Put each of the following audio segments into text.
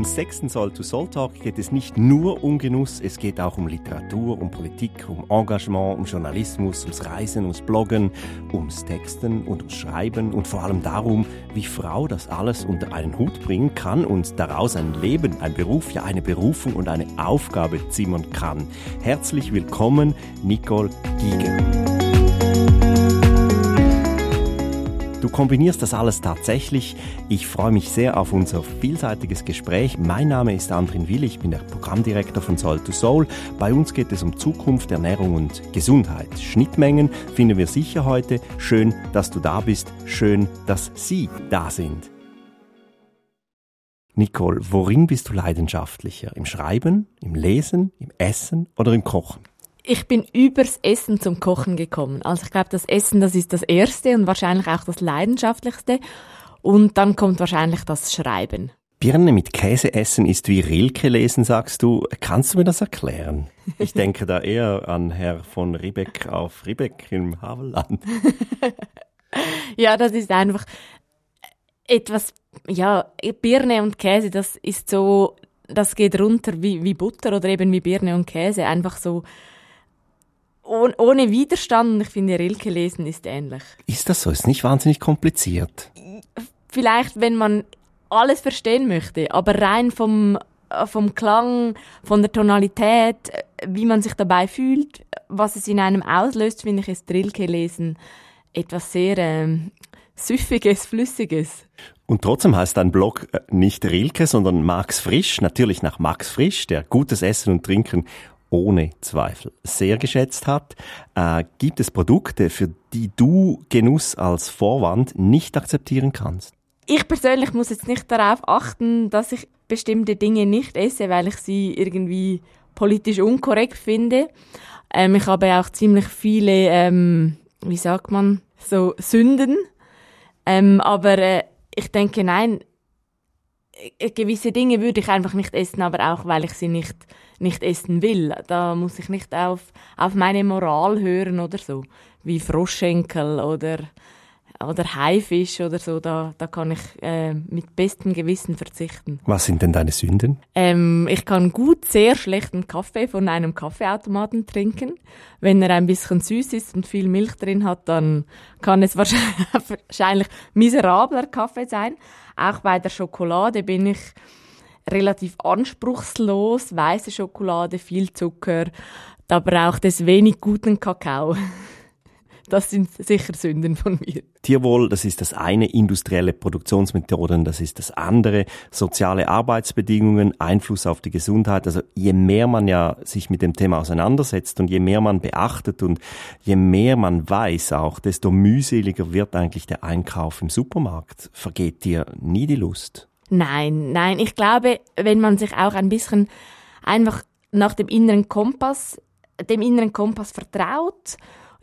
Im sechsten Soul to Soul Talk geht es nicht nur um Genuss, es geht auch um Literatur, um Politik, um Engagement, um Journalismus, ums Reisen, ums Bloggen, ums Texten und ums Schreiben und vor allem darum, wie Frau das alles unter einen Hut bringen kann und daraus ein Leben, ein Beruf, ja eine Berufung und eine Aufgabe zimmern kann. Herzlich willkommen, Nicole Giger. Du kombinierst das alles tatsächlich. Ich freue mich sehr auf unser vielseitiges Gespräch. Mein Name ist Andrin Will, ich bin der Programmdirektor von Soul to Soul. Bei uns geht es um Zukunft, Ernährung und Gesundheit. Schnittmengen finden wir sicher heute. Schön, dass du da bist. Schön, dass Sie da sind. Nicole, worin bist du leidenschaftlicher? Im Schreiben, im Lesen, im Essen oder im Kochen? Ich bin übers Essen zum Kochen gekommen. Also ich glaube, das Essen, das ist das Erste und wahrscheinlich auch das Leidenschaftlichste. Und dann kommt wahrscheinlich das Schreiben. Birne mit Käse essen ist wie Rilke lesen, sagst du. Kannst du mir das erklären? Ich denke da eher an Herr von Riebeck auf Riebeck im Havelland. ja, das ist einfach etwas, ja, Birne und Käse, das ist so, das geht runter wie, wie Butter oder eben wie Birne und Käse. Einfach so, ohne, ohne Widerstand. Und ich finde, Rilke lesen ist ähnlich. Ist das so? Ist nicht wahnsinnig kompliziert? Vielleicht, wenn man alles verstehen möchte, aber rein vom, vom Klang, von der Tonalität, wie man sich dabei fühlt, was es in einem auslöst, finde ich, ist Rilke lesen etwas sehr äh, Süffiges, Flüssiges. Und trotzdem heißt dein Blog äh, nicht Rilke, sondern Max Frisch, natürlich nach Max Frisch, der gutes Essen und Trinken ohne Zweifel sehr geschätzt hat. Äh, gibt es Produkte, für die du Genuss als Vorwand nicht akzeptieren kannst? Ich persönlich muss jetzt nicht darauf achten, dass ich bestimmte Dinge nicht esse, weil ich sie irgendwie politisch unkorrekt finde. Ähm, ich habe auch ziemlich viele, ähm, wie sagt man, so Sünden. Ähm, aber äh, ich denke, nein, äh, gewisse Dinge würde ich einfach nicht essen, aber auch, weil ich sie nicht nicht essen will. Da muss ich nicht auf, auf meine Moral hören oder so. Wie Froschschenkel oder, oder Haifisch oder so. Da, da kann ich äh, mit bestem Gewissen verzichten. Was sind denn deine Sünden? Ähm, ich kann gut sehr schlechten Kaffee von einem Kaffeeautomaten trinken. Wenn er ein bisschen süß ist und viel Milch drin hat, dann kann es wahrscheinlich miserabler Kaffee sein. Auch bei der Schokolade bin ich relativ anspruchslos, weiße Schokolade, viel Zucker. Da braucht es wenig guten Kakao. Das sind sicher Sünden von mir. Tierwohl, das ist das eine, industrielle Produktionsmethoden, das ist das andere, soziale Arbeitsbedingungen, Einfluss auf die Gesundheit. Also je mehr man ja sich mit dem Thema auseinandersetzt und je mehr man beachtet und je mehr man weiß auch, desto mühseliger wird eigentlich der Einkauf im Supermarkt. Vergeht dir nie die Lust? Nein, nein. Ich glaube, wenn man sich auch ein bisschen einfach nach dem inneren Kompass, dem inneren Kompass vertraut,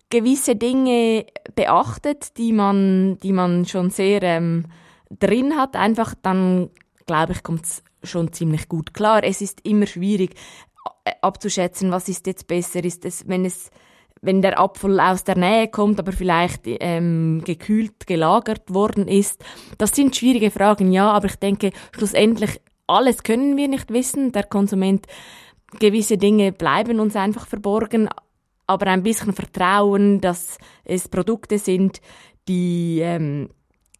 gewisse Dinge beachtet, die man, die man schon sehr ähm, drin hat, einfach dann glaube ich, kommt es schon ziemlich gut klar. Es ist immer schwierig äh, abzuschätzen, was ist jetzt besser, ist es, wenn es wenn der Apfel aus der Nähe kommt, aber vielleicht ähm, gekühlt gelagert worden ist. Das sind schwierige Fragen, ja, aber ich denke, schlussendlich alles können wir nicht wissen. Der Konsument, gewisse Dinge bleiben uns einfach verborgen, aber ein bisschen Vertrauen, dass es Produkte sind, die ähm,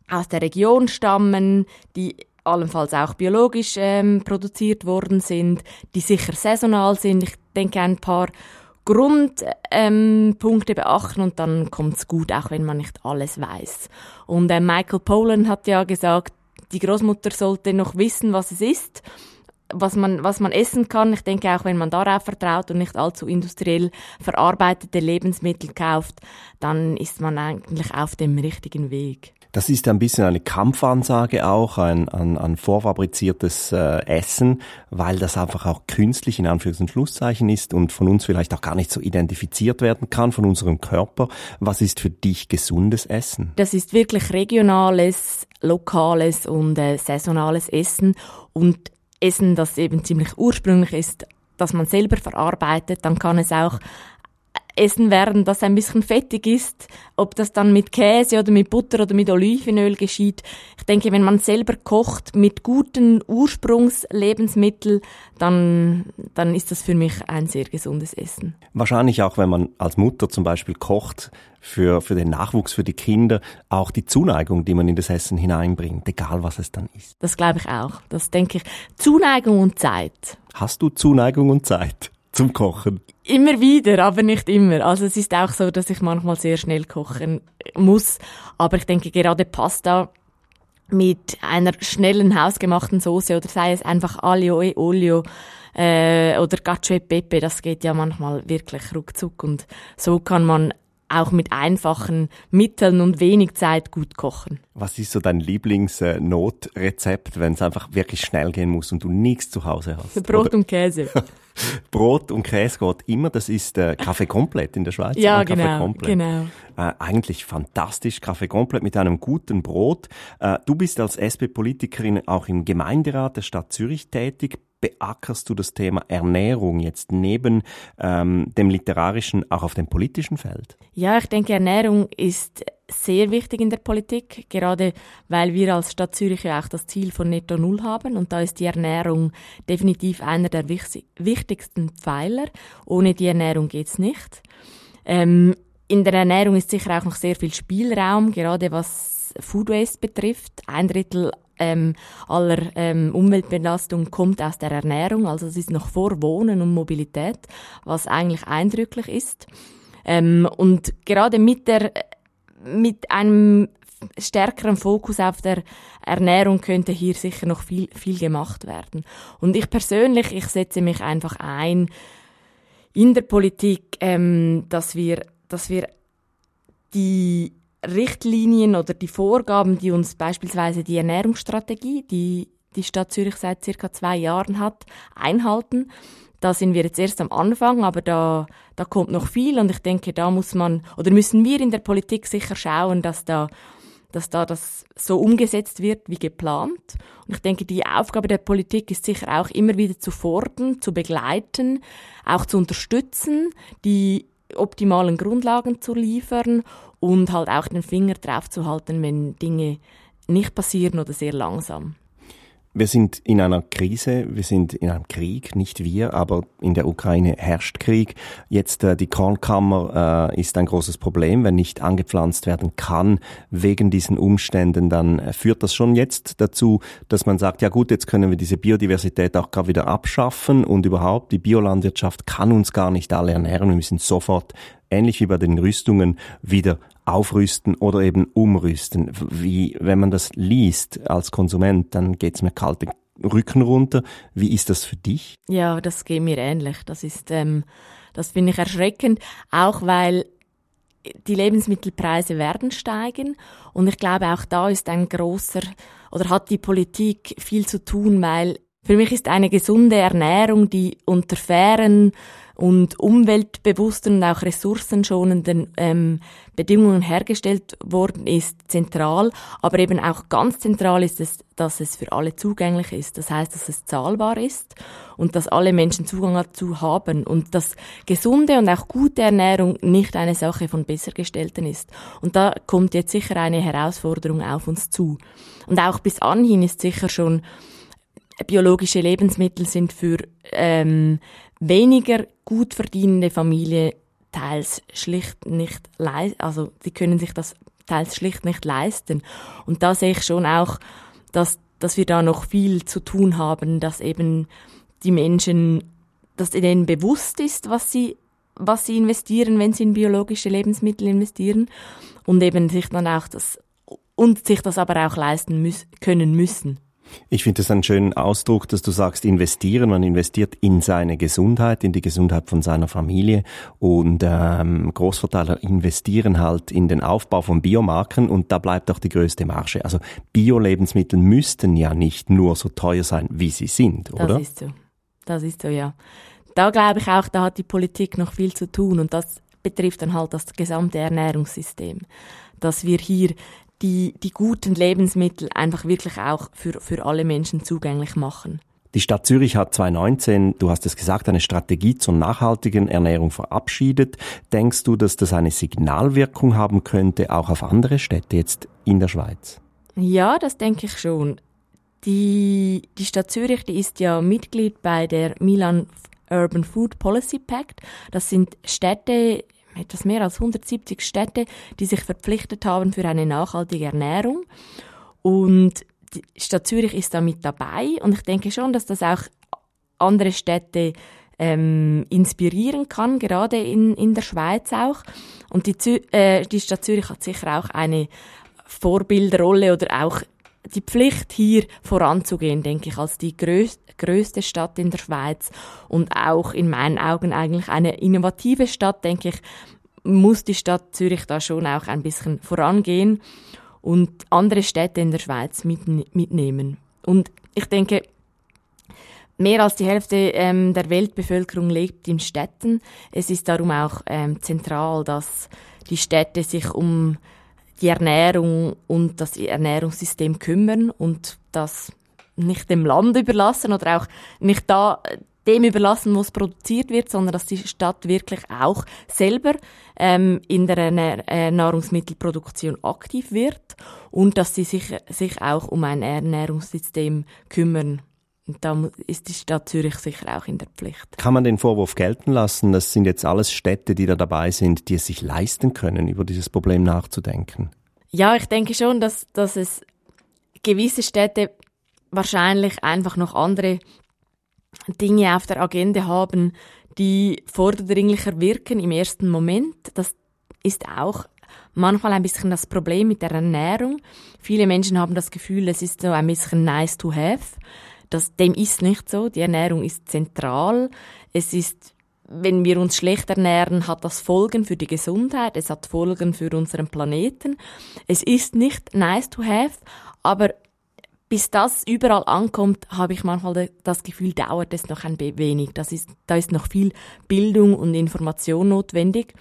aus der Region stammen, die allenfalls auch biologisch ähm, produziert worden sind, die sicher saisonal sind. Ich denke, ein paar Grundpunkte ähm, beachten und dann kommt's gut, auch wenn man nicht alles weiß. Und äh, Michael Pollan hat ja gesagt, die Großmutter sollte noch wissen, was es ist, was man, was man essen kann. Ich denke auch, wenn man darauf vertraut und nicht allzu industriell verarbeitete Lebensmittel kauft, dann ist man eigentlich auf dem richtigen Weg. Das ist ein bisschen eine Kampfansage auch, ein, ein, ein vorfabriziertes äh, Essen, weil das einfach auch künstlich in Anführungs- und Schlusszeichen ist und von uns vielleicht auch gar nicht so identifiziert werden kann, von unserem Körper. Was ist für dich gesundes Essen? Das ist wirklich regionales, lokales und äh, saisonales Essen und Essen, das eben ziemlich ursprünglich ist, das man selber verarbeitet, dann kann es auch essen werden, das ein bisschen fettig ist, ob das dann mit Käse oder mit Butter oder mit Olivenöl geschieht. Ich denke, wenn man selber kocht mit guten Ursprungslebensmitteln, dann, dann ist das für mich ein sehr gesundes Essen. Wahrscheinlich auch, wenn man als Mutter zum Beispiel kocht, für, für den Nachwuchs, für die Kinder, auch die Zuneigung, die man in das Essen hineinbringt, egal was es dann ist. Das glaube ich auch. Das denke ich. Zuneigung und Zeit. Hast du Zuneigung und Zeit? Zum Kochen? Immer wieder, aber nicht immer. Also es ist auch so, dass ich manchmal sehr schnell kochen muss. Aber ich denke gerade Pasta mit einer schnellen hausgemachten Soße oder sei es einfach Aglio e Olio äh, oder Cacio e Pepe, das geht ja manchmal wirklich ruckzuck und so kann man auch mit einfachen Mitteln und wenig Zeit gut kochen. Was ist so dein Lieblingsnotrezept, wenn es einfach wirklich schnell gehen muss und du nichts zu Hause hast? Brot Oder? und Käse. Brot und Käse geht immer. Das ist äh, Kaffee komplett in der Schweiz. Ja, genau, genau. Äh, eigentlich fantastisch, Kaffee komplett mit einem guten Brot. Äh, du bist als SP-Politikerin auch im Gemeinderat der Stadt Zürich tätig beackerst du das Thema Ernährung jetzt neben ähm, dem literarischen auch auf dem politischen Feld? Ja, ich denke, Ernährung ist sehr wichtig in der Politik, gerade weil wir als Stadt Zürich ja auch das Ziel von Netto Null haben und da ist die Ernährung definitiv einer der wichtigsten Pfeiler. Ohne die Ernährung geht's nicht. Ähm, in der Ernährung ist sicher auch noch sehr viel Spielraum, gerade was Food Waste betrifft. Ein Drittel ähm, aller ähm, Umweltbelastung kommt aus der Ernährung, also es ist noch vor Wohnen und Mobilität, was eigentlich eindrücklich ist. Ähm, und gerade mit der mit einem stärkeren Fokus auf der Ernährung könnte hier sicher noch viel viel gemacht werden. Und ich persönlich, ich setze mich einfach ein in der Politik, ähm, dass wir dass wir die Richtlinien oder die Vorgaben, die uns beispielsweise die Ernährungsstrategie, die die Stadt Zürich seit circa zwei Jahren hat, einhalten. Da sind wir jetzt erst am Anfang, aber da, da kommt noch viel und ich denke, da muss man oder müssen wir in der Politik sicher schauen, dass da, dass da das so umgesetzt wird wie geplant. Und ich denke, die Aufgabe der Politik ist sicher auch immer wieder zu fordern, zu begleiten, auch zu unterstützen, die optimalen Grundlagen zu liefern und halt auch den Finger drauf zu halten, wenn Dinge nicht passieren oder sehr langsam. Wir sind in einer Krise, wir sind in einem Krieg, nicht wir, aber in der Ukraine herrscht Krieg. Jetzt äh, die Kornkammer äh, ist ein großes Problem, wenn nicht angepflanzt werden kann wegen diesen Umständen, dann äh, führt das schon jetzt dazu, dass man sagt, ja gut, jetzt können wir diese Biodiversität auch gar wieder abschaffen und überhaupt die Biolandwirtschaft kann uns gar nicht alle ernähren, wir müssen sofort ähnlich wie bei den Rüstungen wieder aufrüsten oder eben umrüsten. Wie, wenn man das liest als Konsument, dann geht's mir kalt den Rücken runter. Wie ist das für dich? Ja, das geht mir ähnlich. Das ist, ähm, das finde ich erschreckend, auch weil die Lebensmittelpreise werden steigen und ich glaube auch da ist ein großer oder hat die Politik viel zu tun, weil für mich ist eine gesunde Ernährung, die unter fairen und umweltbewussten und auch ressourcenschonenden ähm, Bedingungen hergestellt worden ist, zentral. Aber eben auch ganz zentral ist es, dass es für alle zugänglich ist. Das heißt, dass es zahlbar ist und dass alle Menschen Zugang dazu haben und dass gesunde und auch gute Ernährung nicht eine Sache von Bessergestellten ist. Und da kommt jetzt sicher eine Herausforderung auf uns zu. Und auch bis anhin ist sicher schon biologische Lebensmittel sind für ähm, weniger gut verdienende Familien teils schlicht nicht leisten, also die können sich das teils schlicht nicht leisten. Und da sehe ich schon auch, dass, dass wir da noch viel zu tun haben, dass eben die Menschen, dass ihnen bewusst ist, was sie, was sie investieren, wenn sie in biologische Lebensmittel investieren und eben sich dann auch das, und sich das aber auch leisten müssen, können müssen. Ich finde es einen schönen Ausdruck, dass du sagst, investieren. Man investiert in seine Gesundheit, in die Gesundheit von seiner Familie. Und ähm, Großverteiler investieren halt in den Aufbau von Biomarken und da bleibt auch die größte Marge. Also Bio-Lebensmittel müssten ja nicht nur so teuer sein, wie sie sind, oder? Das ist so. Das ist so, ja. Da glaube ich auch, da hat die Politik noch viel zu tun und das betrifft dann halt das gesamte Ernährungssystem. Dass wir hier die, die guten Lebensmittel einfach wirklich auch für, für alle Menschen zugänglich machen. Die Stadt Zürich hat 2019, du hast es gesagt, eine Strategie zur nachhaltigen Ernährung verabschiedet. Denkst du, dass das eine Signalwirkung haben könnte, auch auf andere Städte jetzt in der Schweiz? Ja, das denke ich schon. Die, die Stadt Zürich, die ist ja Mitglied bei der Milan Urban Food Policy Pact. Das sind Städte, etwas mehr als 170 Städte, die sich verpflichtet haben für eine nachhaltige Ernährung. Und die Stadt Zürich ist da mit dabei. Und ich denke schon, dass das auch andere Städte ähm, inspirieren kann, gerade in, in der Schweiz auch. Und die, Zü äh, die Stadt Zürich hat sicher auch eine Vorbildrolle oder auch die Pflicht, hier voranzugehen, denke ich, als die größ größte Stadt in der Schweiz und auch in meinen Augen eigentlich eine innovative Stadt, denke ich, muss die Stadt Zürich da schon auch ein bisschen vorangehen und andere Städte in der Schweiz mit, mitnehmen. Und ich denke, mehr als die Hälfte ähm, der Weltbevölkerung lebt in Städten. Es ist darum auch ähm, zentral, dass die Städte sich um die Ernährung und das Ernährungssystem kümmern und das nicht dem Land überlassen oder auch nicht da dem überlassen, wo es produziert wird, sondern dass die Stadt wirklich auch selber ähm, in der äh, Nahrungsmittelproduktion aktiv wird und dass sie sich, sich auch um ein Ernährungssystem kümmern. Und da ist die Stadt Zürich sicher auch in der Pflicht. Kann man den Vorwurf gelten lassen, das sind jetzt alles Städte, die da dabei sind, die es sich leisten können, über dieses Problem nachzudenken? Ja, ich denke schon, dass, dass es gewisse Städte wahrscheinlich einfach noch andere Dinge auf der Agenda haben, die vordringlicher wirken im ersten Moment. Das ist auch manchmal ein bisschen das Problem mit der Ernährung. Viele Menschen haben das Gefühl, es ist so ein bisschen nice to have. Das, dem ist nicht so. Die Ernährung ist zentral. Es ist, wenn wir uns schlecht ernähren, hat das Folgen für die Gesundheit. Es hat Folgen für unseren Planeten. Es ist nicht nice to have, aber bis das überall ankommt, habe ich manchmal das Gefühl, dauert es noch ein wenig. Das ist, da ist noch viel Bildung und Information notwendig,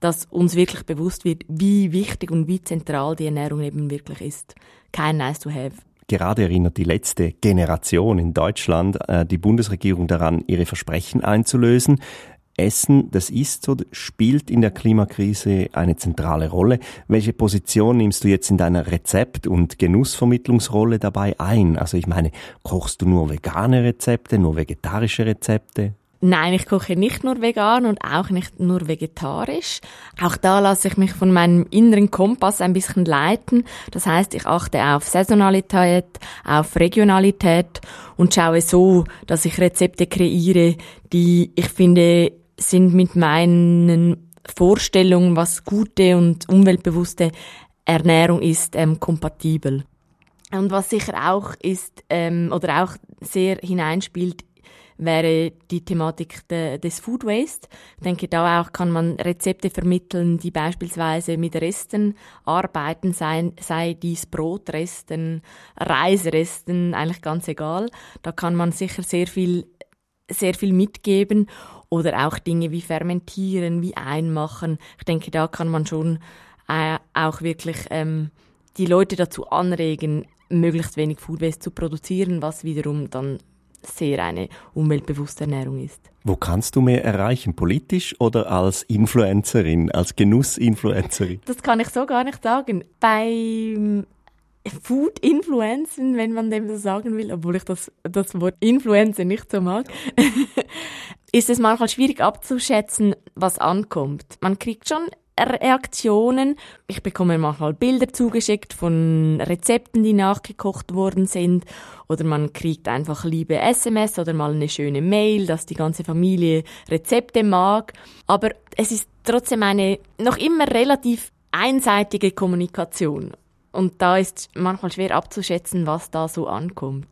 dass uns wirklich bewusst wird, wie wichtig und wie zentral die Ernährung eben wirklich ist. Kein nice to have. Gerade erinnert die letzte Generation in Deutschland äh, die Bundesregierung daran, ihre Versprechen einzulösen. Essen, das ist so, spielt in der Klimakrise eine zentrale Rolle. Welche Position nimmst du jetzt in deiner Rezept- und Genussvermittlungsrolle dabei ein? Also ich meine, kochst du nur vegane Rezepte, nur vegetarische Rezepte? Nein, ich koche nicht nur vegan und auch nicht nur vegetarisch. Auch da lasse ich mich von meinem inneren Kompass ein bisschen leiten. Das heißt, ich achte auf Saisonalität, auf Regionalität und schaue so, dass ich Rezepte kreiere, die ich finde sind mit meinen Vorstellungen, was gute und umweltbewusste Ernährung ist, ähm, kompatibel. Und was sicher auch ist ähm, oder auch sehr hineinspielt, wäre die Thematik de, des Food Waste. Ich denke, da auch kann man Rezepte vermitteln, die beispielsweise mit Resten arbeiten, sei, sei dies Brotresten, Reisresten, eigentlich ganz egal. Da kann man sicher sehr viel, sehr viel mitgeben oder auch Dinge wie fermentieren, wie einmachen. Ich denke, da kann man schon äh, auch wirklich ähm, die Leute dazu anregen, möglichst wenig Food Waste zu produzieren, was wiederum dann sehr eine umweltbewusste Ernährung ist. Wo kannst du mehr erreichen? Politisch oder als Influencerin, als Genussinfluencerin? Das kann ich so gar nicht sagen. Beim Food Influencen, wenn man dem so sagen will, obwohl ich das, das Wort Influencer nicht so mag, ist es manchmal schwierig abzuschätzen, was ankommt. Man kriegt schon Reaktionen. Ich bekomme manchmal Bilder zugeschickt von Rezepten, die nachgekocht worden sind. Oder man kriegt einfach liebe SMS oder mal eine schöne Mail, dass die ganze Familie Rezepte mag. Aber es ist trotzdem eine noch immer relativ einseitige Kommunikation. Und da ist manchmal schwer abzuschätzen, was da so ankommt.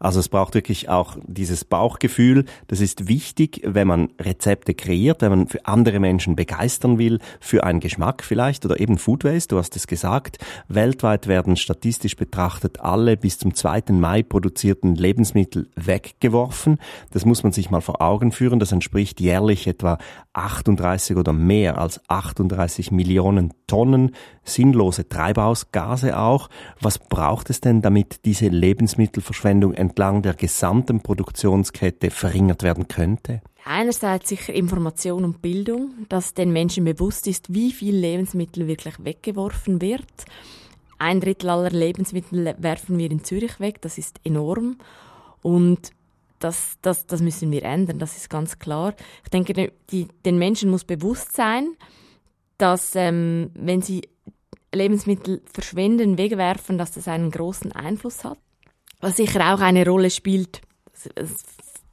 Also es braucht wirklich auch dieses Bauchgefühl. Das ist wichtig, wenn man Rezepte kreiert, wenn man für andere Menschen begeistern will, für einen Geschmack vielleicht oder eben Food Waste. Du hast es gesagt. Weltweit werden statistisch betrachtet alle bis zum 2. Mai produzierten Lebensmittel weggeworfen. Das muss man sich mal vor Augen führen. Das entspricht jährlich etwa 38 oder mehr als 38 Millionen Tonnen sinnlose Treibhausgase auch. Was braucht es denn, damit diese Lebensmittelverschwendung entlang der gesamten Produktionskette verringert werden könnte? Einerseits sicher Information und Bildung, dass den Menschen bewusst ist, wie viel Lebensmittel wirklich weggeworfen wird. Ein Drittel aller Lebensmittel werfen wir in Zürich weg, das ist enorm. Und das, das, das müssen wir ändern, das ist ganz klar. Ich denke, die, den Menschen muss bewusst sein, dass ähm, wenn sie Lebensmittel verschwenden, wegwerfen, dass das einen großen Einfluss hat. Was sicher auch eine Rolle spielt, es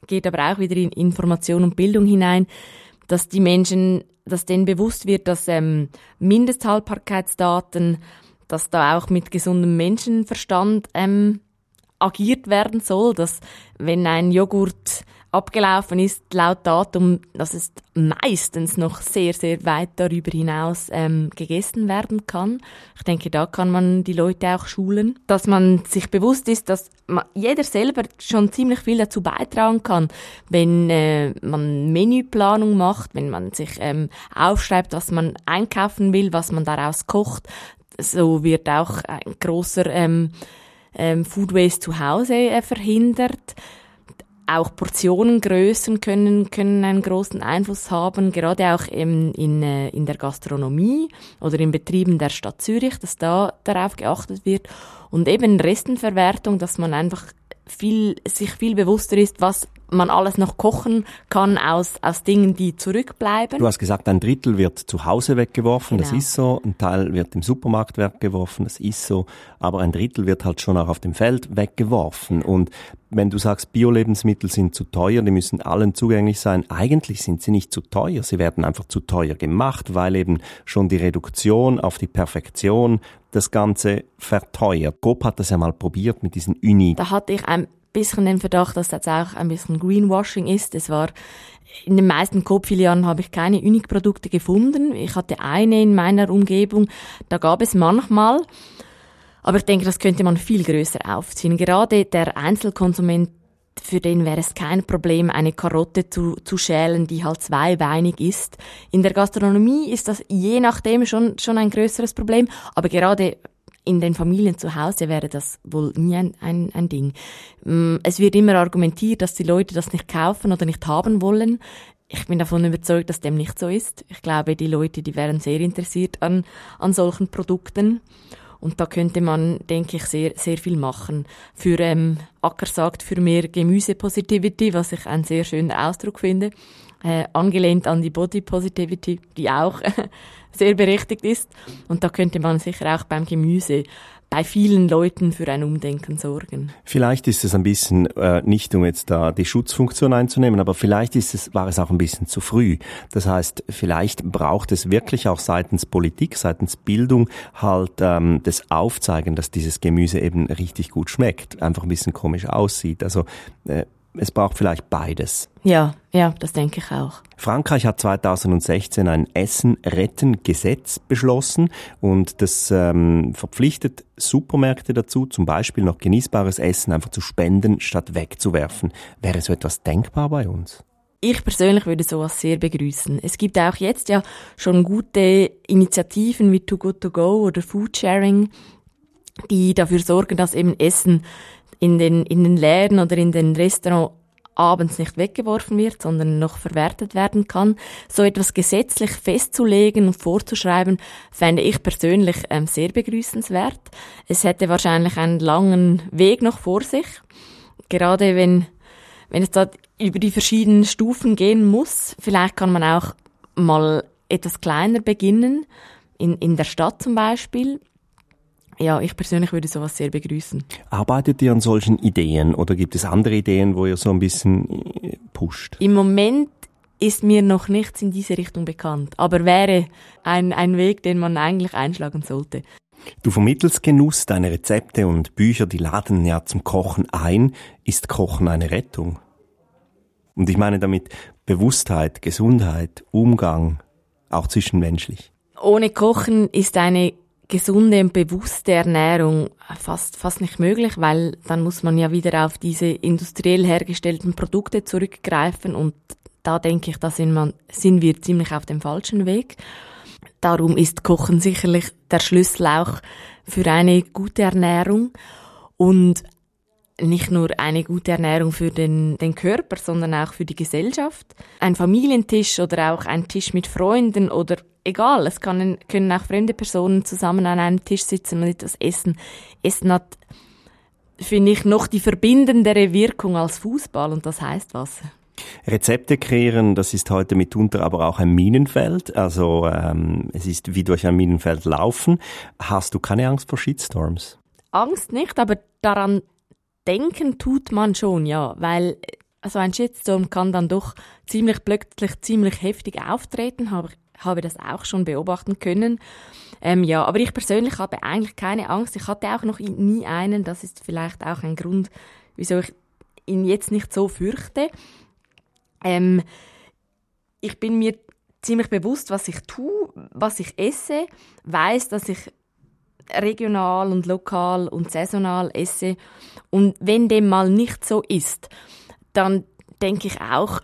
geht aber auch wieder in Information und Bildung hinein, dass die Menschen, dass denen bewusst wird, dass ähm, Mindesthaltbarkeitsdaten, dass da auch mit gesundem Menschenverstand ähm, agiert werden soll, dass wenn ein Joghurt abgelaufen ist, laut Datum, dass es meistens noch sehr, sehr weit darüber hinaus ähm, gegessen werden kann. Ich denke, da kann man die Leute auch schulen, dass man sich bewusst ist, dass man, jeder selber schon ziemlich viel dazu beitragen kann, wenn äh, man Menüplanung macht, wenn man sich ähm, aufschreibt, was man einkaufen will, was man daraus kocht. So wird auch ein großer ähm, ähm, Food Waste zu Hause äh, verhindert. Auch Portionengrößen können, können einen großen Einfluss haben, gerade auch in, in, äh, in der Gastronomie oder in Betrieben der Stadt Zürich, dass da darauf geachtet wird. Und eben Restenverwertung, dass man einfach viel, sich viel bewusster ist, was man alles noch kochen kann aus, aus Dingen, die zurückbleiben. Du hast gesagt, ein Drittel wird zu Hause weggeworfen, genau. das ist so. Ein Teil wird im Supermarkt weggeworfen, das ist so. Aber ein Drittel wird halt schon auch auf dem Feld weggeworfen. Und wenn du sagst, Bio-Lebensmittel sind zu teuer, die müssen allen zugänglich sein, eigentlich sind sie nicht zu teuer. Sie werden einfach zu teuer gemacht, weil eben schon die Reduktion auf die Perfektion das Ganze verteuert. Coop hat das ja mal probiert mit diesen Uni. Da hatte ich ein bisschen den Verdacht, dass das auch ein bisschen Greenwashing ist. Es war in den meisten Coop-Filialen habe ich keine Unique-Produkte gefunden. Ich hatte eine in meiner Umgebung, da gab es manchmal. Aber ich denke, das könnte man viel größer aufziehen. Gerade der Einzelkonsument, für den wäre es kein Problem, eine Karotte zu, zu schälen, die halt zweibeinig ist. In der Gastronomie ist das je nachdem schon, schon ein größeres Problem. Aber gerade in den Familien zu Hause wäre das wohl nie ein, ein, ein Ding. Mm, es wird immer argumentiert, dass die Leute das nicht kaufen oder nicht haben wollen. Ich bin davon überzeugt, dass dem nicht so ist. Ich glaube, die Leute, die wären sehr interessiert an, an solchen Produkten. Und da könnte man, denke ich, sehr, sehr viel machen. Für, ähm, Acker sagt, für mehr Gemüse-Positivity, was ich einen sehr schönen Ausdruck finde. Äh, angelehnt an die Body Positivity, die auch sehr berechtigt ist. Und da könnte man sicher auch beim Gemüse bei vielen Leuten für ein Umdenken sorgen. Vielleicht ist es ein bisschen, äh, nicht um jetzt da die Schutzfunktion einzunehmen, aber vielleicht ist es, war es auch ein bisschen zu früh. Das heißt, vielleicht braucht es wirklich auch seitens Politik, seitens Bildung halt ähm, das Aufzeigen, dass dieses Gemüse eben richtig gut schmeckt, einfach ein bisschen komisch aussieht. Also äh, es braucht vielleicht beides. Ja, ja, das denke ich auch. Frankreich hat 2016 ein Essen-Retten-Gesetz beschlossen und das ähm, verpflichtet Supermärkte dazu, zum Beispiel noch genießbares Essen einfach zu spenden, statt wegzuwerfen. Wäre so etwas denkbar bei uns? Ich persönlich würde sowas sehr begrüßen. Es gibt auch jetzt ja schon gute Initiativen wie Too Good To Go oder Food Sharing, die dafür sorgen, dass eben Essen in den, in den Läden oder in den Restaurants abends nicht weggeworfen wird, sondern noch verwertet werden kann. So etwas gesetzlich festzulegen und vorzuschreiben, fände ich persönlich ähm, sehr begrüßenswert. Es hätte wahrscheinlich einen langen Weg noch vor sich. Gerade wenn, wenn es da über die verschiedenen Stufen gehen muss. Vielleicht kann man auch mal etwas kleiner beginnen, in, in der Stadt zum Beispiel, ja, ich persönlich würde sowas sehr begrüßen. Arbeitet ihr an solchen Ideen oder gibt es andere Ideen, wo ihr so ein bisschen äh, pusht? Im Moment ist mir noch nichts in diese Richtung bekannt, aber wäre ein, ein Weg, den man eigentlich einschlagen sollte. Du vermittelst Genuss, deine Rezepte und Bücher, die laden ja zum Kochen ein. Ist Kochen eine Rettung? Und ich meine damit Bewusstheit, Gesundheit, Umgang, auch zwischenmenschlich. Ohne Kochen ist eine gesunde und bewusste Ernährung fast, fast nicht möglich, weil dann muss man ja wieder auf diese industriell hergestellten Produkte zurückgreifen und da denke ich, da sind, man, sind wir ziemlich auf dem falschen Weg. Darum ist Kochen sicherlich der Schlüssel auch für eine gute Ernährung und nicht nur eine gute Ernährung für den, den Körper, sondern auch für die Gesellschaft. Ein Familientisch oder auch ein Tisch mit Freunden oder egal, es kann, können auch fremde Personen zusammen an einem Tisch sitzen und etwas essen. Essen hat, finde ich, noch die verbindendere Wirkung als Fußball und das heißt was. Rezepte kreieren, das ist heute mitunter aber auch ein Minenfeld. Also ähm, es ist wie durch ein Minenfeld laufen. Hast du keine Angst vor Shitstorms? Angst nicht, aber daran denken tut man schon, ja, weil also ein Shitstorm kann dann doch ziemlich plötzlich ziemlich heftig auftreten, habe habe das auch schon beobachten können. Ähm, ja, aber ich persönlich habe eigentlich keine Angst. Ich hatte auch noch nie einen. Das ist vielleicht auch ein Grund, wieso ich ihn jetzt nicht so fürchte. Ähm, ich bin mir ziemlich bewusst, was ich tue, was ich esse, weiß, dass ich regional und lokal und saisonal esse. Und wenn dem mal nicht so ist, dann denke ich auch,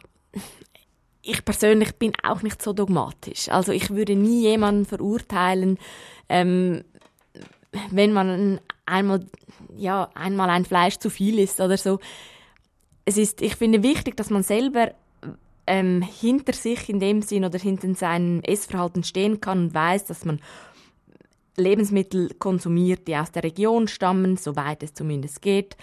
ich persönlich bin auch nicht so dogmatisch. Also ich würde nie jemanden verurteilen, ähm, wenn man einmal, ja, einmal ein Fleisch zu viel isst oder so. Es ist, ich finde wichtig, dass man selber ähm, hinter sich in dem Sinn oder hinter seinem Essverhalten stehen kann und weiß, dass man Lebensmittel konsumiert, die aus der Region stammen, soweit es zumindest geht.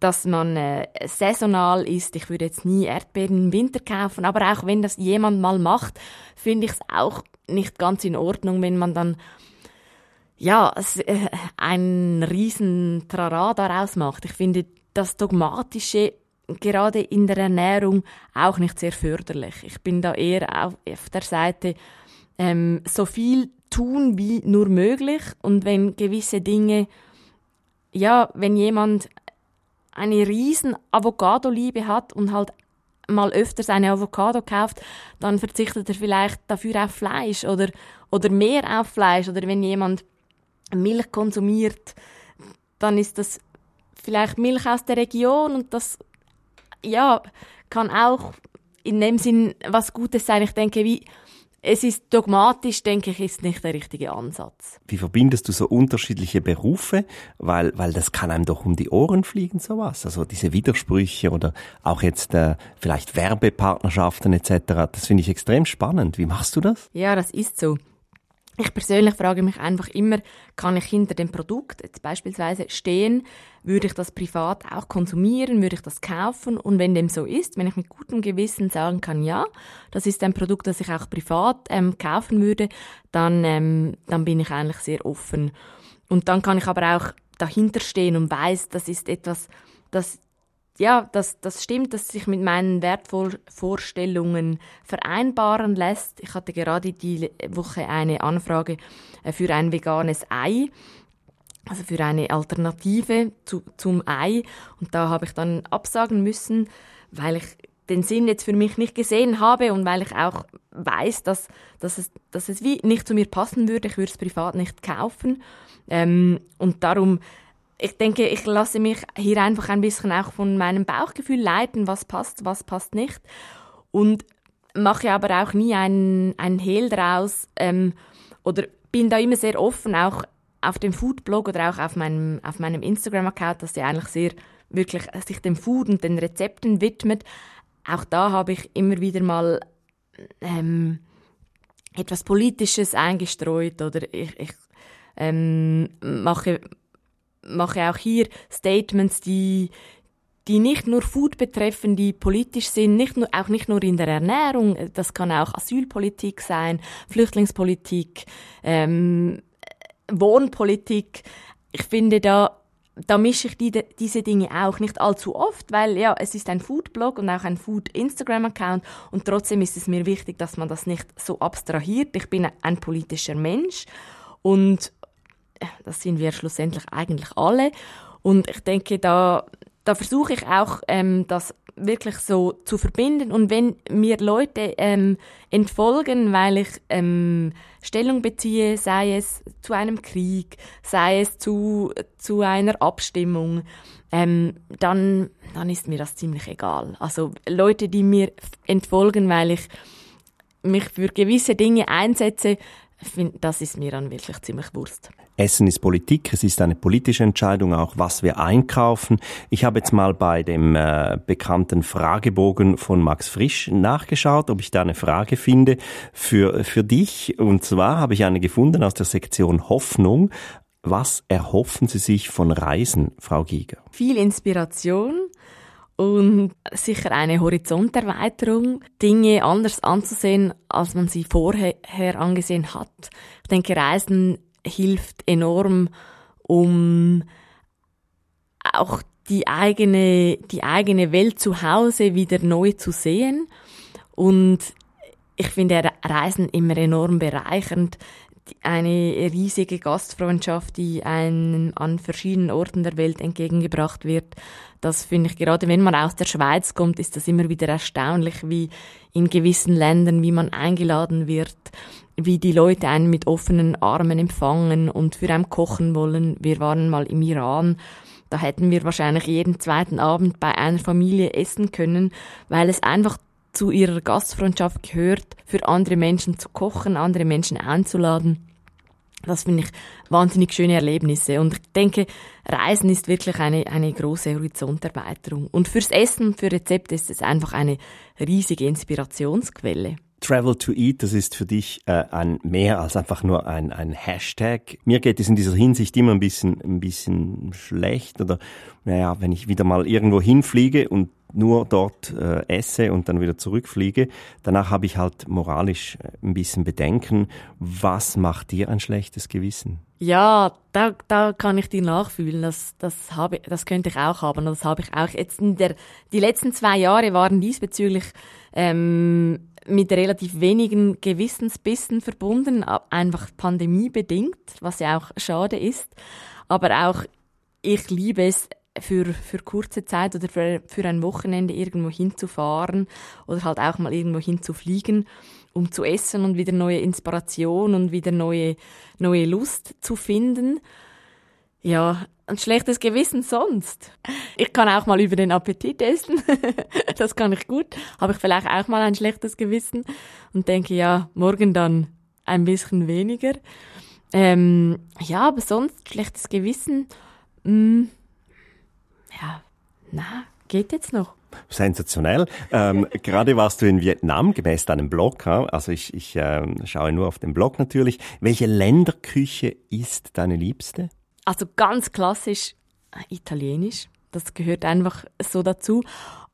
Dass man äh, saisonal ist. Ich würde jetzt nie Erdbeeren im Winter kaufen, aber auch wenn das jemand mal macht, finde ich es auch nicht ganz in Ordnung, wenn man dann ja, äh, ein riesen Trara daraus macht. Ich finde das Dogmatische gerade in der Ernährung auch nicht sehr förderlich. Ich bin da eher auf, auf der Seite, ähm, so viel tun wie nur möglich und wenn gewisse Dinge, ja, wenn jemand eine riesen Avocado-Liebe hat und halt mal öfters eine Avocado kauft, dann verzichtet er vielleicht dafür auf Fleisch oder, oder mehr auf Fleisch oder wenn jemand Milch konsumiert, dann ist das vielleicht Milch aus der Region und das ja, kann auch in dem Sinn was Gutes sein. Ich denke, wie es ist dogmatisch, denke ich, ist nicht der richtige Ansatz. Wie verbindest du so unterschiedliche Berufe? Weil, weil das kann einem doch um die Ohren fliegen, sowas. Also diese Widersprüche oder auch jetzt äh, vielleicht Werbepartnerschaften etc. Das finde ich extrem spannend. Wie machst du das? Ja, das ist so. Ich persönlich frage mich einfach immer, kann ich hinter dem Produkt jetzt beispielsweise stehen? Würde ich das privat auch konsumieren? Würde ich das kaufen? Und wenn dem so ist, wenn ich mit gutem Gewissen sagen kann, ja, das ist ein Produkt, das ich auch privat ähm, kaufen würde, dann, ähm, dann bin ich eigentlich sehr offen. Und dann kann ich aber auch dahinter stehen und weiß, das ist etwas, das ja, das, das stimmt, dass sich mit meinen Wertvorstellungen vereinbaren lässt. Ich hatte gerade die Woche eine Anfrage äh, für ein veganes Ei, also für eine Alternative zu, zum Ei. Und da habe ich dann absagen müssen, weil ich den Sinn jetzt für mich nicht gesehen habe und weil ich auch weiß, dass, dass, es, dass es wie nicht zu mir passen würde. Ich würde es privat nicht kaufen. Ähm, und darum ich denke, ich lasse mich hier einfach ein bisschen auch von meinem Bauchgefühl leiten, was passt, was passt nicht. Und mache aber auch nie einen, einen Hehl draus ähm, oder bin da immer sehr offen, auch auf dem Foodblog oder auch auf meinem, auf meinem Instagram-Account, dass der eigentlich sehr wirklich sich dem Food und den Rezepten widmet. Auch da habe ich immer wieder mal ähm, etwas Politisches eingestreut oder ich, ich ähm, mache mache auch hier Statements, die die nicht nur Food betreffen, die politisch sind, nicht nur, auch nicht nur in der Ernährung, das kann auch Asylpolitik sein, Flüchtlingspolitik, ähm, Wohnpolitik. Ich finde, da, da mische ich die, diese Dinge auch nicht allzu oft, weil ja, es ist ein Food-Blog und auch ein Food-Instagram-Account und trotzdem ist es mir wichtig, dass man das nicht so abstrahiert. Ich bin ein politischer Mensch und das sind wir schlussendlich eigentlich alle. Und ich denke, da, da versuche ich auch, ähm, das wirklich so zu verbinden. Und wenn mir Leute ähm, entfolgen, weil ich ähm, Stellung beziehe, sei es zu einem Krieg, sei es zu, zu einer Abstimmung, ähm, dann, dann ist mir das ziemlich egal. Also Leute, die mir entfolgen, weil ich mich für gewisse Dinge einsetze, find, das ist mir dann wirklich ziemlich Wurst. Essen ist Politik, es ist eine politische Entscheidung auch, was wir einkaufen. Ich habe jetzt mal bei dem äh, bekannten Fragebogen von Max Frisch nachgeschaut, ob ich da eine Frage finde für, für dich. Und zwar habe ich eine gefunden aus der Sektion Hoffnung. Was erhoffen Sie sich von Reisen, Frau Giger? Viel Inspiration und sicher eine Horizonterweiterung, Dinge anders anzusehen, als man sie vorher angesehen hat. Ich denke, Reisen hilft enorm, um auch die eigene, die eigene Welt zu Hause wieder neu zu sehen. Und ich finde Reisen immer enorm bereichernd. Eine riesige Gastfreundschaft, die einem an verschiedenen Orten der Welt entgegengebracht wird. Das finde ich gerade, wenn man aus der Schweiz kommt, ist das immer wieder erstaunlich, wie in gewissen Ländern, wie man eingeladen wird, wie die Leute einen mit offenen Armen empfangen und für einen kochen wollen. Wir waren mal im Iran. Da hätten wir wahrscheinlich jeden zweiten Abend bei einer Familie essen können, weil es einfach zu ihrer Gastfreundschaft gehört, für andere Menschen zu kochen, andere Menschen einzuladen. Das finde ich wahnsinnig schöne Erlebnisse. Und ich denke, Reisen ist wirklich eine, eine große Horizonterweiterung. Und fürs Essen für Rezepte ist es einfach eine riesige Inspirationsquelle. Travel to Eat, das ist für dich äh, ein mehr als einfach nur ein, ein Hashtag. Mir geht es in dieser Hinsicht immer ein bisschen, ein bisschen schlecht oder, naja, wenn ich wieder mal irgendwo hinfliege und nur dort äh, esse und dann wieder zurückfliege, danach habe ich halt moralisch äh, ein bisschen Bedenken. Was macht dir ein schlechtes Gewissen? Ja, da, da kann ich dir nachfühlen. Das, das, habe, das könnte ich auch haben. Das habe ich auch jetzt in der, die letzten zwei Jahre waren diesbezüglich ähm, mit relativ wenigen Gewissensbissen verbunden, einfach pandemiebedingt, was ja auch schade ist. Aber auch ich liebe es, für, für kurze Zeit oder für, für ein Wochenende irgendwo hinzufahren oder halt auch mal irgendwo hinzufliegen, um zu essen und wieder neue Inspiration und wieder neue, neue Lust zu finden. Ja, ein schlechtes Gewissen sonst. Ich kann auch mal über den Appetit essen. das kann ich gut. Habe ich vielleicht auch mal ein schlechtes Gewissen und denke, ja, morgen dann ein bisschen weniger. Ähm, ja, aber sonst schlechtes Gewissen. Mh, mm, ja, na, geht jetzt noch. Sensationell. Ähm, gerade warst du in Vietnam, gemäß deinem Blog. Also ich, ich äh, schaue nur auf den Blog natürlich. Welche Länderküche ist deine liebste? Also ganz klassisch äh, italienisch. Das gehört einfach so dazu.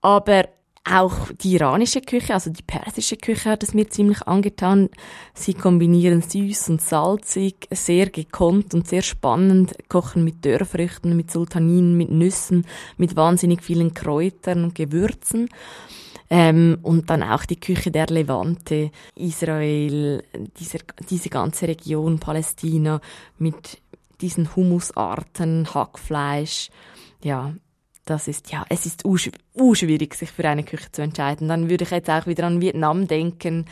Aber auch die iranische Küche, also die persische Küche hat es mir ziemlich angetan. Sie kombinieren süß und salzig, sehr gekonnt und sehr spannend, kochen mit Dörrfrüchten, mit Sultaninen, mit Nüssen, mit wahnsinnig vielen Kräutern und Gewürzen. Ähm, und dann auch die Küche der Levante, Israel, diese, diese ganze Region, Palästina, mit diesen Humusarten, Hackfleisch, ja, das ist, ja, es ist schwierig, sich für eine Küche zu entscheiden. Dann würde ich jetzt auch wieder an Vietnam denken.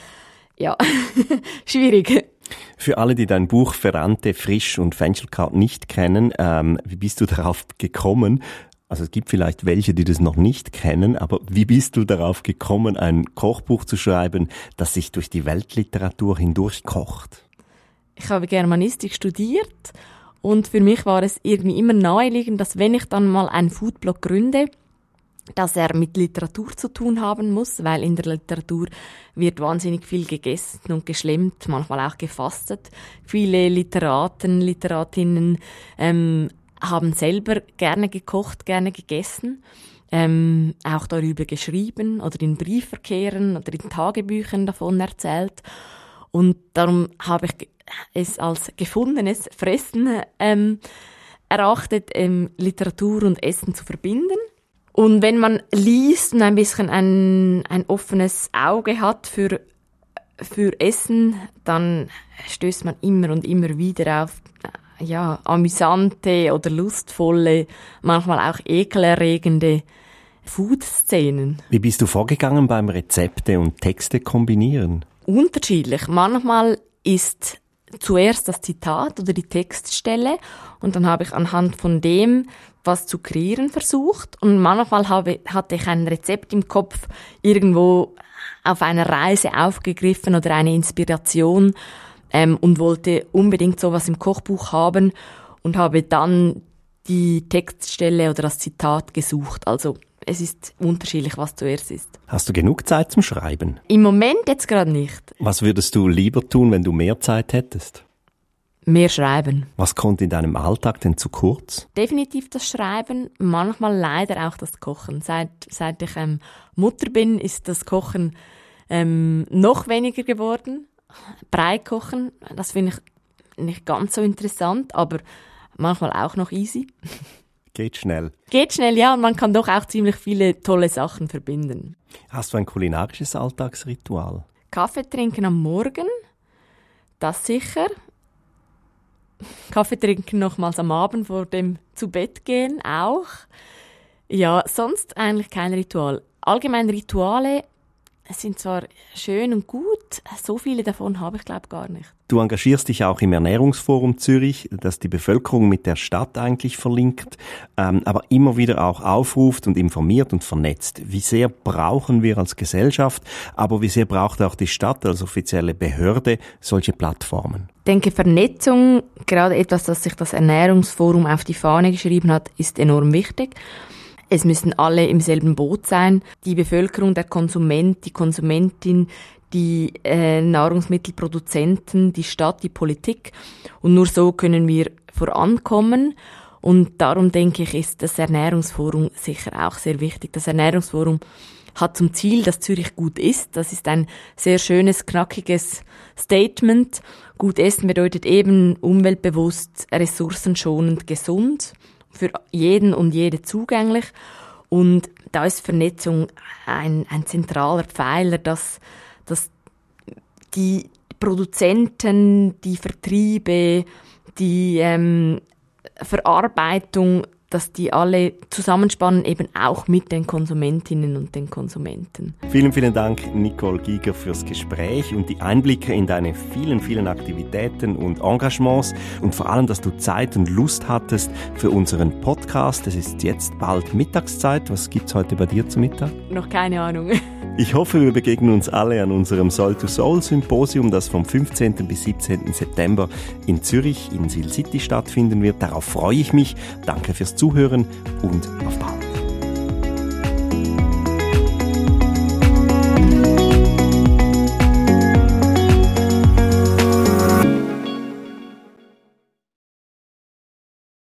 Ja, schwierig. Für alle, die dein Buch Ferrante, Frisch und Fenchelkraut nicht kennen, ähm, wie bist du darauf gekommen? Also es gibt vielleicht welche, die das noch nicht kennen, aber wie bist du darauf gekommen, ein Kochbuch zu schreiben, das sich durch die Weltliteratur hindurch kocht? Ich habe Germanistik studiert und für mich war es irgendwie immer naheliegend, dass wenn ich dann mal einen Foodblog gründe, dass er mit Literatur zu tun haben muss, weil in der Literatur wird wahnsinnig viel gegessen und geschlemmt, manchmal auch gefastet. Viele Literaten, Literatinnen ähm, haben selber gerne gekocht, gerne gegessen, ähm, auch darüber geschrieben oder in Briefverkehren oder in Tagebüchern davon erzählt. Und darum habe ich es als gefundenes Fressen ähm, erachtet, ähm, Literatur und Essen zu verbinden. Und wenn man liest und ein bisschen ein, ein offenes Auge hat für, für Essen, dann stößt man immer und immer wieder auf ja, amüsante oder lustvolle, manchmal auch ekelerregende Food-Szenen. Wie bist du vorgegangen beim Rezepte und Texte kombinieren? Unterschiedlich. Manchmal ist zuerst das Zitat oder die Textstelle und dann habe ich anhand von dem was zu kreieren versucht und manchmal habe, hatte ich ein Rezept im Kopf irgendwo auf einer Reise aufgegriffen oder eine Inspiration ähm, und wollte unbedingt sowas im Kochbuch haben und habe dann die Textstelle oder das Zitat gesucht. Also es ist unterschiedlich, was zuerst ist. Hast du genug Zeit zum Schreiben? Im Moment jetzt gerade nicht. Was würdest du lieber tun, wenn du mehr Zeit hättest? Mehr schreiben. Was kommt in deinem Alltag denn zu kurz? Definitiv das Schreiben, manchmal leider auch das Kochen. Seit, seit ich ähm, Mutter bin, ist das Kochen ähm, noch weniger geworden. Brei kochen, das finde ich nicht ganz so interessant, aber manchmal auch noch easy. Geht schnell. Geht schnell, ja, und man kann doch auch ziemlich viele tolle Sachen verbinden. Hast du ein kulinarisches Alltagsritual? Kaffee trinken am Morgen, das sicher. Kaffee trinken nochmals am Abend vor dem zu Bett gehen auch. Ja, sonst eigentlich kein Ritual. Allgemein Rituale sind zwar schön und gut, so viele davon habe ich glaube gar nicht. Du engagierst dich auch im Ernährungsforum Zürich, das die Bevölkerung mit der Stadt eigentlich verlinkt, ähm, aber immer wieder auch aufruft und informiert und vernetzt. Wie sehr brauchen wir als Gesellschaft, aber wie sehr braucht auch die Stadt als offizielle Behörde solche Plattformen? Ich denke, Vernetzung, gerade etwas, das sich das Ernährungsforum auf die Fahne geschrieben hat, ist enorm wichtig. Es müssen alle im selben Boot sein. Die Bevölkerung, der Konsument, die Konsumentin, die äh, Nahrungsmittelproduzenten, die Stadt, die Politik. Und nur so können wir vorankommen. Und darum denke ich, ist das Ernährungsforum sicher auch sehr wichtig. Das Ernährungsforum hat zum Ziel, dass Zürich gut ist. Das ist ein sehr schönes, knackiges Statement. Gut essen bedeutet eben umweltbewusst, ressourcenschonend, gesund für jeden und jede zugänglich. Und da ist Vernetzung ein, ein zentraler Pfeiler, dass, dass die Produzenten, die Vertriebe, die ähm, Verarbeitung dass die alle zusammenspannen, eben auch mit den Konsumentinnen und den Konsumenten. Vielen, vielen Dank, Nicole Giger, fürs Gespräch und die Einblicke in deine vielen, vielen Aktivitäten und Engagements und vor allem, dass du Zeit und Lust hattest für unseren Podcast. Es ist jetzt bald Mittagszeit. Was gibt's heute bei dir zu Mittag? Noch keine Ahnung. Ich hoffe, wir begegnen uns alle an unserem Soul to Soul Symposium, das vom 15. bis 17. September in Zürich in Sil City stattfinden wird. Darauf freue ich mich. Danke fürs Zuhören und auf bald.